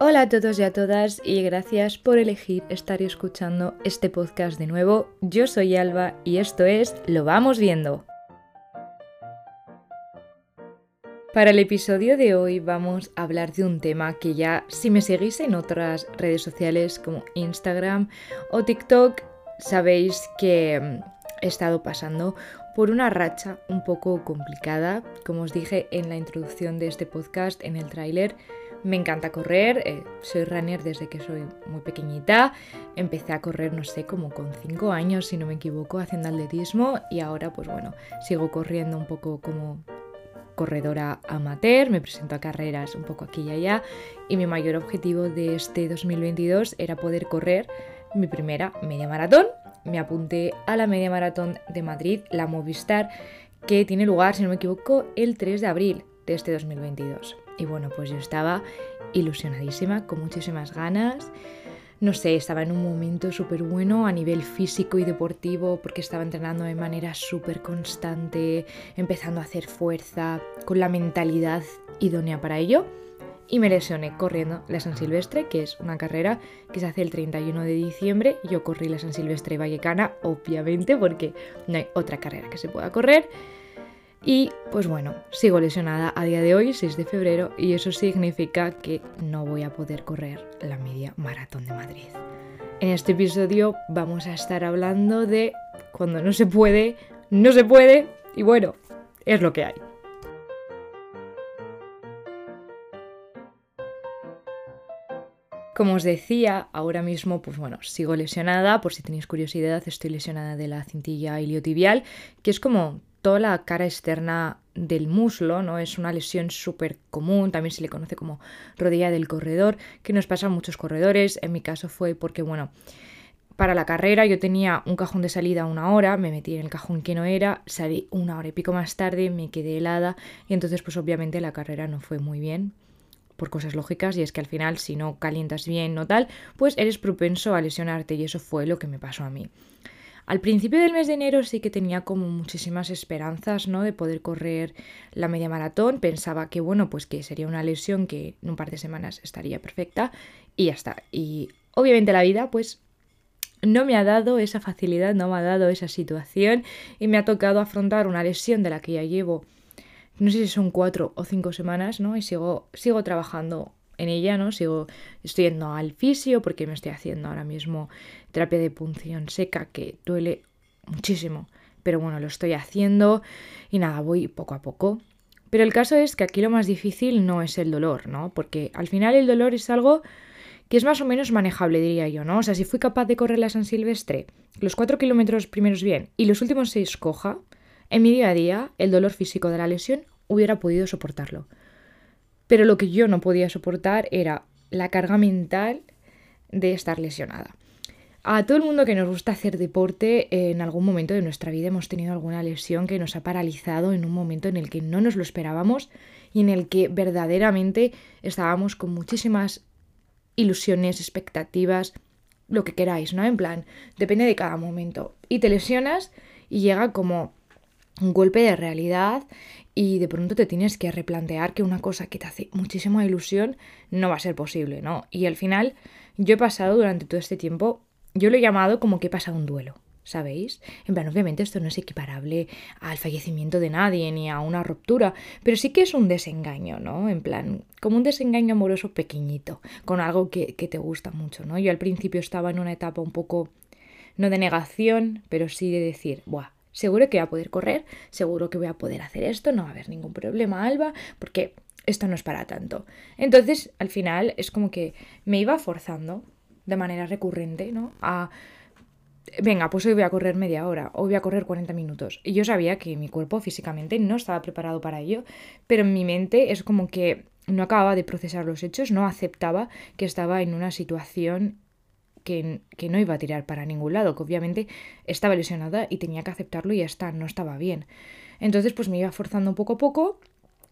Hola a todos y a todas y gracias por elegir estar escuchando este podcast de nuevo. Yo soy Alba y esto es Lo vamos viendo. Para el episodio de hoy vamos a hablar de un tema que ya si me seguís en otras redes sociales como Instagram o TikTok sabéis que mm, he estado pasando por una racha un poco complicada. Como os dije en la introducción de este podcast, en el tráiler, me encanta correr, eh, soy runner desde que soy muy pequeñita, empecé a correr no sé, como con 5 años si no me equivoco, haciendo atletismo y ahora pues bueno, sigo corriendo un poco como corredora amateur, me presento a carreras un poco aquí y allá y mi mayor objetivo de este 2022 era poder correr mi primera media maratón. Me apunté a la media maratón de Madrid, la Movistar, que tiene lugar, si no me equivoco, el 3 de abril de este 2022. Y bueno, pues yo estaba ilusionadísima, con muchísimas ganas. No sé, estaba en un momento súper bueno a nivel físico y deportivo porque estaba entrenando de manera súper constante, empezando a hacer fuerza, con la mentalidad idónea para ello. Y me lesioné corriendo la San Silvestre, que es una carrera que se hace el 31 de diciembre. Yo corrí la San Silvestre Vallecana, obviamente, porque no hay otra carrera que se pueda correr. Y pues bueno, sigo lesionada a día de hoy, 6 de febrero, y eso significa que no voy a poder correr la media maratón de Madrid. En este episodio vamos a estar hablando de cuando no se puede, no se puede, y bueno, es lo que hay. Como os decía, ahora mismo, pues bueno, sigo lesionada, por si tenéis curiosidad, estoy lesionada de la cintilla iliotibial, que es como toda la cara externa del muslo, ¿no? Es una lesión súper común, también se le conoce como rodilla del corredor, que nos pasa a muchos corredores. En mi caso fue porque, bueno, para la carrera yo tenía un cajón de salida una hora, me metí en el cajón que no era, salí una hora y pico más tarde, me quedé helada y entonces pues obviamente la carrera no fue muy bien por cosas lógicas y es que al final si no calientas bien o tal, pues eres propenso a lesionarte y eso fue lo que me pasó a mí. Al principio del mes de enero sí que tenía como muchísimas esperanzas, ¿no? De poder correr la media maratón. Pensaba que, bueno, pues que sería una lesión que en un par de semanas estaría perfecta y ya está. Y obviamente la vida, pues no me ha dado esa facilidad, no me ha dado esa situación y me ha tocado afrontar una lesión de la que ya llevo, no sé si son cuatro o cinco semanas, ¿no? Y sigo, sigo trabajando en ella, ¿no? Sigo, estoy yendo al fisio porque me estoy haciendo ahora mismo terapia de punción seca que duele muchísimo. Pero bueno, lo estoy haciendo y nada, voy poco a poco. Pero el caso es que aquí lo más difícil no es el dolor, ¿no? Porque al final el dolor es algo que es más o menos manejable, diría yo, ¿no? O sea, si fui capaz de correr la San Silvestre, los cuatro kilómetros primeros bien y los últimos seis coja, en mi día a día el dolor físico de la lesión hubiera podido soportarlo. Pero lo que yo no podía soportar era la carga mental de estar lesionada. A todo el mundo que nos gusta hacer deporte, en algún momento de nuestra vida hemos tenido alguna lesión que nos ha paralizado en un momento en el que no nos lo esperábamos y en el que verdaderamente estábamos con muchísimas ilusiones, expectativas, lo que queráis, ¿no? En plan, depende de cada momento. Y te lesionas y llega como un golpe de realidad y de pronto te tienes que replantear que una cosa que te hace muchísima ilusión no va a ser posible, ¿no? Y al final yo he pasado durante todo este tiempo, yo lo he llamado como que he pasado un duelo, ¿sabéis? En plan, obviamente esto no es equiparable al fallecimiento de nadie ni a una ruptura, pero sí que es un desengaño, ¿no? En plan, como un desengaño amoroso pequeñito, con algo que, que te gusta mucho, ¿no? Yo al principio estaba en una etapa un poco, no de negación, pero sí de decir, ¡buah! Seguro que voy a poder correr, seguro que voy a poder hacer esto, no va a haber ningún problema, Alba, porque esto no es para tanto. Entonces, al final, es como que me iba forzando de manera recurrente, ¿no? A, venga, pues hoy voy a correr media hora, hoy voy a correr 40 minutos. Y yo sabía que mi cuerpo físicamente no estaba preparado para ello, pero en mi mente es como que no acababa de procesar los hechos, no aceptaba que estaba en una situación que, no iba a tirar para ningún lado, que obviamente estaba lesionada y tenía que aceptarlo y ya está, no estaba bien. Entonces pues me iba forzando poco a poco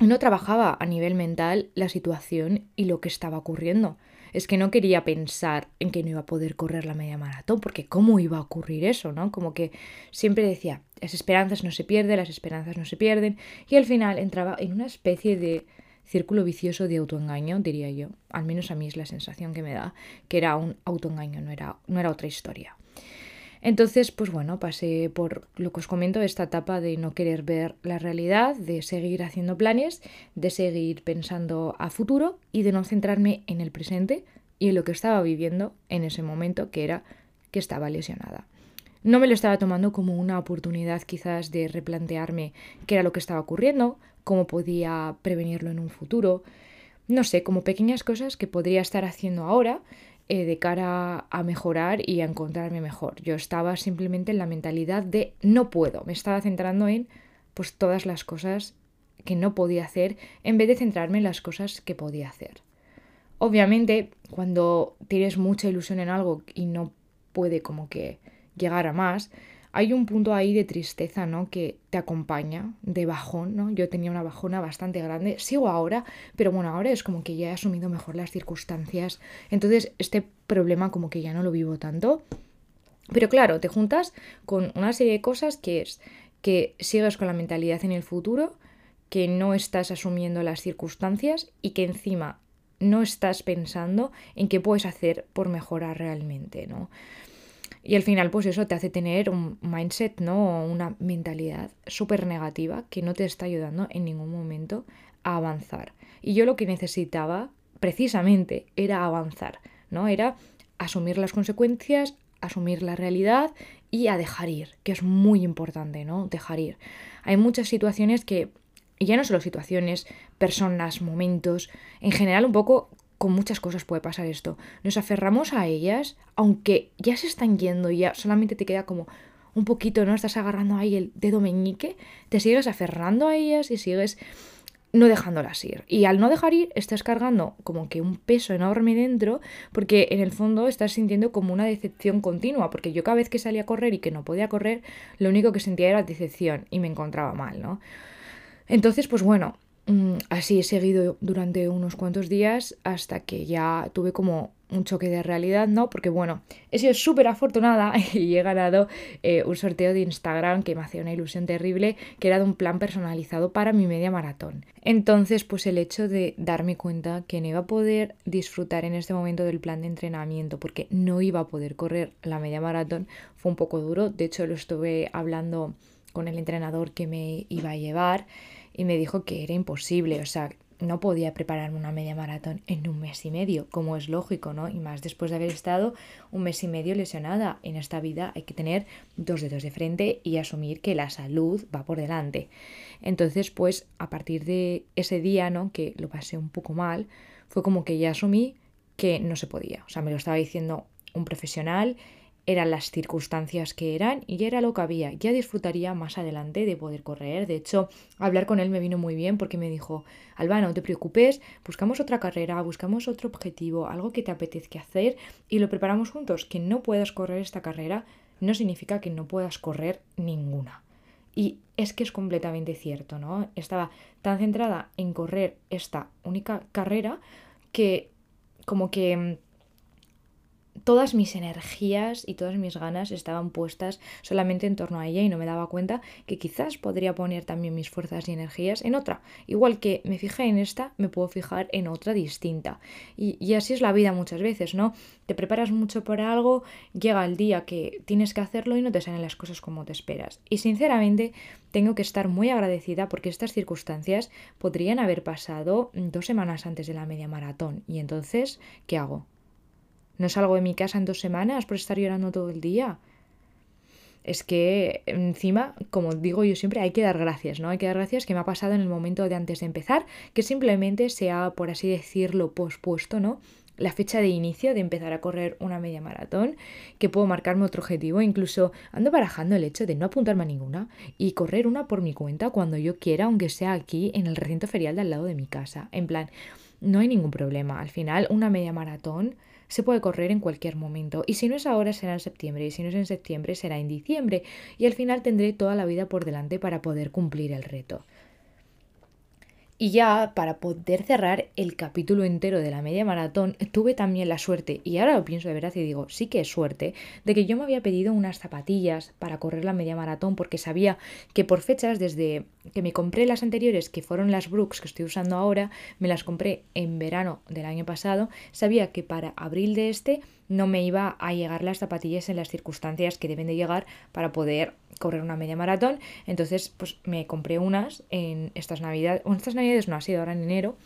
no trabajaba a nivel mental la situación y lo que estaba ocurriendo. Es que no quería pensar en que no iba a poder correr la media maratón, porque ¿cómo iba a ocurrir eso? ¿no? Como que siempre decía, las esperanzas no se pierden, las esperanzas no se pierden, y al final entraba en una especie de círculo vicioso de autoengaño, diría yo. Al menos a mí es la sensación que me da, que era un autoengaño, no era, no era otra historia. Entonces, pues bueno, pasé por lo que os comento, esta etapa de no querer ver la realidad, de seguir haciendo planes, de seguir pensando a futuro y de no centrarme en el presente y en lo que estaba viviendo en ese momento, que era que estaba lesionada. No me lo estaba tomando como una oportunidad quizás de replantearme qué era lo que estaba ocurriendo, cómo podía prevenirlo en un futuro, no sé, como pequeñas cosas que podría estar haciendo ahora eh, de cara a mejorar y a encontrarme mejor. Yo estaba simplemente en la mentalidad de no puedo, me estaba centrando en pues todas las cosas que no podía hacer en vez de centrarme en las cosas que podía hacer. Obviamente, cuando tienes mucha ilusión en algo y no puede como que llegar a más, hay un punto ahí de tristeza, ¿no? Que te acompaña, de bajón, ¿no? Yo tenía una bajona bastante grande, sigo ahora, pero bueno, ahora es como que ya he asumido mejor las circunstancias, entonces este problema como que ya no lo vivo tanto. Pero claro, te juntas con una serie de cosas que es que sigues con la mentalidad en el futuro, que no estás asumiendo las circunstancias y que encima no estás pensando en qué puedes hacer por mejorar realmente, ¿no? Y al final, pues eso te hace tener un mindset, ¿no? Una mentalidad súper negativa que no te está ayudando en ningún momento a avanzar. Y yo lo que necesitaba, precisamente, era avanzar, ¿no? Era asumir las consecuencias, asumir la realidad y a dejar ir, que es muy importante, ¿no? Dejar ir. Hay muchas situaciones que, y ya no solo situaciones, personas, momentos, en general un poco con muchas cosas puede pasar esto. Nos aferramos a ellas, aunque ya se están yendo y ya solamente te queda como un poquito, ¿no? Estás agarrando ahí el dedo meñique, te sigues aferrando a ellas y sigues no dejándolas ir. Y al no dejar ir, estás cargando como que un peso enorme dentro, porque en el fondo estás sintiendo como una decepción continua, porque yo cada vez que salía a correr y que no podía correr, lo único que sentía era decepción y me encontraba mal, ¿no? Entonces, pues bueno, así he seguido durante unos cuantos días hasta que ya tuve como un choque de realidad, ¿no? Porque bueno, he sido súper afortunada y he ganado eh, un sorteo de Instagram que me hacía una ilusión terrible, que era de un plan personalizado para mi media maratón. Entonces, pues el hecho de darme cuenta que no iba a poder disfrutar en este momento del plan de entrenamiento, porque no iba a poder correr la media maratón, fue un poco duro. De hecho, lo estuve hablando con el entrenador que me iba a llevar y me dijo que era imposible, o sea, no podía prepararme una media maratón en un mes y medio, como es lógico, ¿no? Y más después de haber estado un mes y medio lesionada. En esta vida hay que tener dos dedos de frente y asumir que la salud va por delante. Entonces, pues a partir de ese día, ¿no? Que lo pasé un poco mal, fue como que ya asumí que no se podía. O sea, me lo estaba diciendo un profesional eran las circunstancias que eran y era lo que había. Ya disfrutaría más adelante de poder correr. De hecho, hablar con él me vino muy bien porque me dijo, Alba, no te preocupes, buscamos otra carrera, buscamos otro objetivo, algo que te apetezca hacer y lo preparamos juntos. Que no puedas correr esta carrera no significa que no puedas correr ninguna. Y es que es completamente cierto, ¿no? Estaba tan centrada en correr esta única carrera que como que mm, todas mis energías y todas mis ganas estaban puestas solamente en torno a ella y no me daba cuenta que quizás podría poner también mis fuerzas y energías en otra. Igual que me fijé en esta, me puedo fijar en otra distinta. Y, así es la vida muchas veces, ¿no? Te preparas mucho por algo, llega el día que tienes que hacerlo y no te salen las cosas como te esperas. Y sinceramente tengo que estar muy agradecida porque estas circunstancias podrían haber pasado dos semanas antes de la media maratón. Y entonces, ¿qué hago? No salgo de mi casa en dos semanas por estar llorando todo el día. Es que encima, como digo yo siempre, hay que dar gracias, ¿no? Hay que dar gracias que me ha pasado en el momento de antes de empezar, que simplemente sea, por así decirlo, pospuesto, ¿no? la fecha de inicio de empezar a correr una media maratón, que puedo marcarme otro objetivo, incluso ando barajando el hecho de no apuntarme a ninguna y correr una por mi cuenta cuando yo quiera, aunque sea aquí en el recinto ferial de al lado de mi casa. En plan, no hay ningún problema. Al final, una media maratón se puede correr en cualquier momento. Y si no es ahora, será en septiembre. Y si no es en septiembre, será en diciembre. Y al final tendré toda la vida por delante para poder cumplir el reto. Y ya para poder cerrar el capítulo entero de la media maratón, tuve también la suerte, y ahora lo pienso de verdad y digo, sí que es suerte, de que yo me había pedido unas zapatillas para correr la media maratón porque sabía que por fechas desde que me compré las anteriores, que fueron las Brooks que estoy usando ahora, me las compré en verano del año pasado, sabía que para abril de este no me iba a llegar las zapatillas en las circunstancias que deben de llegar para poder correr una media maratón. Entonces, pues me compré unas en estas navidades, o en estas navidades no ha sido ahora en enero,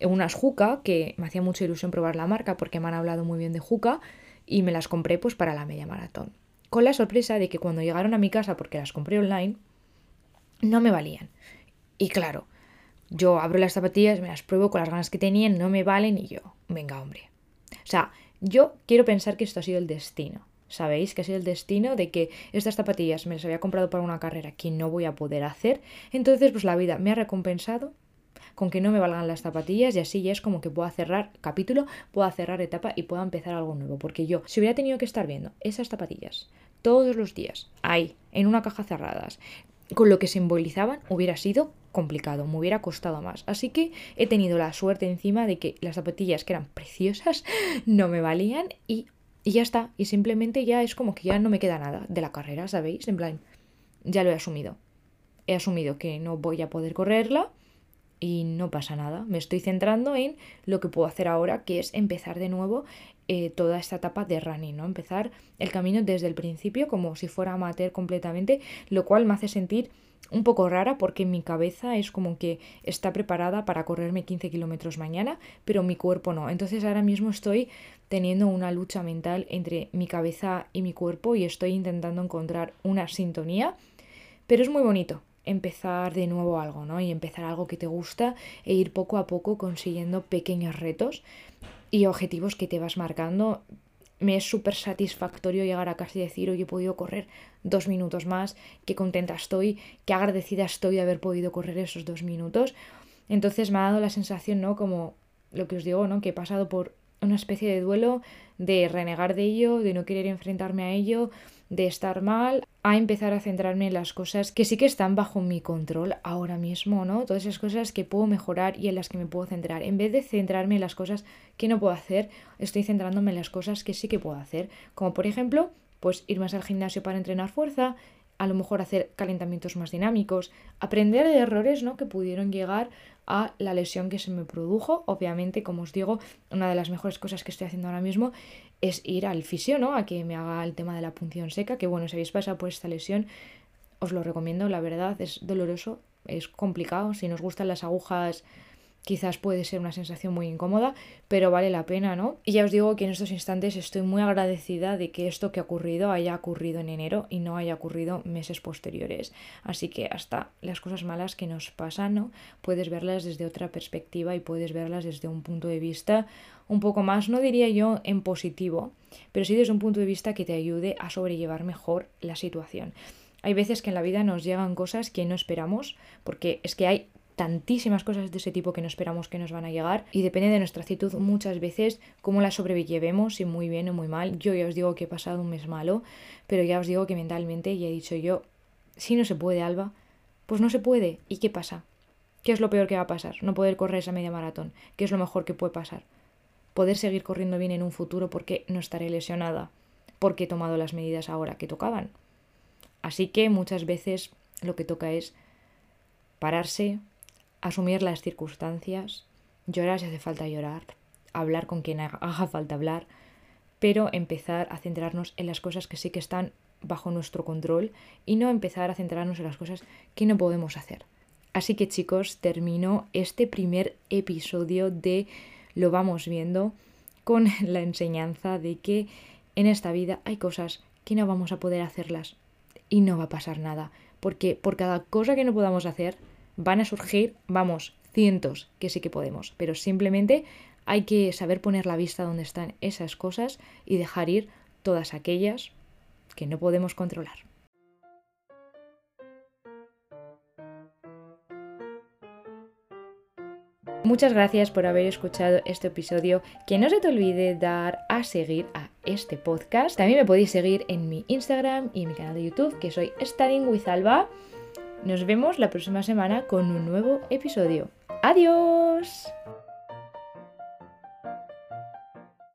unas Juca, que me hacía mucha ilusión probar la marca porque me han hablado muy bien de Juca, y me las compré pues para la media maratón. Con la sorpresa de que cuando llegaron a mi casa, porque las compré online, no me valían. Y claro, yo abro las zapatillas, me las pruebo con las ganas que tenían, no me valen y yo, venga hombre. O sea, yo quiero pensar que esto ha sido el destino. ¿Sabéis? Que ha sido el destino de que estas zapatillas me las había comprado para una carrera que no voy a poder hacer. Entonces, pues la vida me ha recompensado con que no me valgan las zapatillas y así ya es como que puedo cerrar capítulo, puedo cerrar etapa y puedo empezar algo nuevo. Porque yo, si hubiera tenido que estar viendo esas zapatillas todos los días, ahí, en una caja cerradas, con lo que simbolizaban, hubiera sido complicado, me hubiera costado más. Así que he tenido la suerte encima de que las zapatillas que eran preciosas no me valían y, y ya está. Y simplemente ya es como que ya no me queda nada de la carrera, ¿sabéis? En plan, ya lo he asumido. He asumido que no voy a poder correrla y no pasa nada. Me estoy centrando en lo que puedo hacer ahora, que es empezar de nuevo eh, toda esta etapa de running, ¿no? Empezar el camino desde el principio como si fuera amateur completamente, lo cual me hace sentir un poco rara porque mi cabeza es como que está preparada para correrme 15 kilómetros mañana, pero mi cuerpo no. Entonces ahora mismo estoy teniendo una lucha mental entre mi cabeza y mi cuerpo y estoy intentando encontrar una sintonía, pero es muy bonito, empezar de nuevo algo, ¿no? Y empezar algo que te gusta e ir poco a poco consiguiendo pequeños retos y objetivos que te vas marcando. Me es súper satisfactorio llegar a casa y decir, hoy he podido correr dos minutos más, qué contenta estoy, qué agradecida estoy de haber podido correr esos dos minutos. Entonces me ha dado la sensación, ¿no? Como lo que os digo, ¿no? Que he pasado por una especie de duelo, de renegar de ello, de no querer enfrentarme a ello, de estar mal, a empezar a centrarme en las cosas que sí que están bajo mi control ahora mismo, ¿no? Todas esas cosas que puedo mejorar y en las que me puedo centrar. En vez de centrarme en las cosas que no puedo hacer, estoy centrándome en las cosas que sí que puedo hacer. Como por ejemplo, pues ir más al gimnasio para entrenar fuerza, a lo mejor hacer calentamientos más dinámicos, aprender de errores ¿no? que pudieron llegar a la lesión que se me produjo. Obviamente, como os digo, una de las mejores cosas que estoy haciendo ahora mismo es ir al fisio, ¿no? A que me haga el tema de la punción seca, que bueno, si habéis pasado por esta lesión, os lo recomiendo, la verdad, es doloroso, es complicado, si nos gustan las agujas quizás puede ser una sensación muy incómoda, pero vale la pena, ¿no? Y ya os digo que en estos instantes estoy muy agradecida de que esto que ha ocurrido haya ocurrido en enero y no haya ocurrido meses posteriores. Así que hasta las cosas malas que nos pasan, ¿no? Puedes verlas desde otra perspectiva y puedes verlas desde un punto de vista un poco más, no diría yo en positivo, pero sí desde un punto de vista que te ayude a sobrellevar mejor la situación. Hay veces que en la vida nos llegan cosas que no esperamos, porque es que hay tantísimas cosas de ese tipo que no esperamos que nos van a llegar y depende de nuestra actitud muchas veces cómo la sobrellevemos, si muy bien o muy mal. Yo ya os digo que he pasado un mes malo, pero ya os digo que mentalmente ya he dicho yo, si no se puede, Alba, pues no se puede. ¿Y qué pasa? ¿Qué es lo peor que va a pasar? No poder correr esa media maratón. ¿Qué es lo mejor que puede pasar? Poder seguir corriendo bien en un futuro porque no estaré lesionada, porque he tomado las medidas ahora que tocaban. Así que muchas veces lo que toca es pararse, asumir las circunstancias, llorar si hace falta llorar, hablar con quien haga falta hablar, pero empezar a centrarnos en las cosas que sí que están bajo nuestro control y no empezar a centrarnos en las cosas que no podemos hacer. Así que chicos, termino este primer episodio de Lo vamos viendo con la enseñanza de que en esta vida hay cosas que no vamos a poder hacerlas y no va a pasar nada, porque por cada cosa que no podamos hacer, van a surgir, vamos, cientos que sí que podemos, pero simplemente hay que saber poner la vista donde están esas cosas y dejar ir todas aquellas que no podemos controlar. Muchas gracias por haber escuchado este episodio. Que no se te olvide dar a seguir a este podcast. También me podéis seguir en mi Instagram y en mi canal de YouTube, que soy Studying with Alba. Nos vemos la próxima semana con un nuevo episodio. ¡Adiós!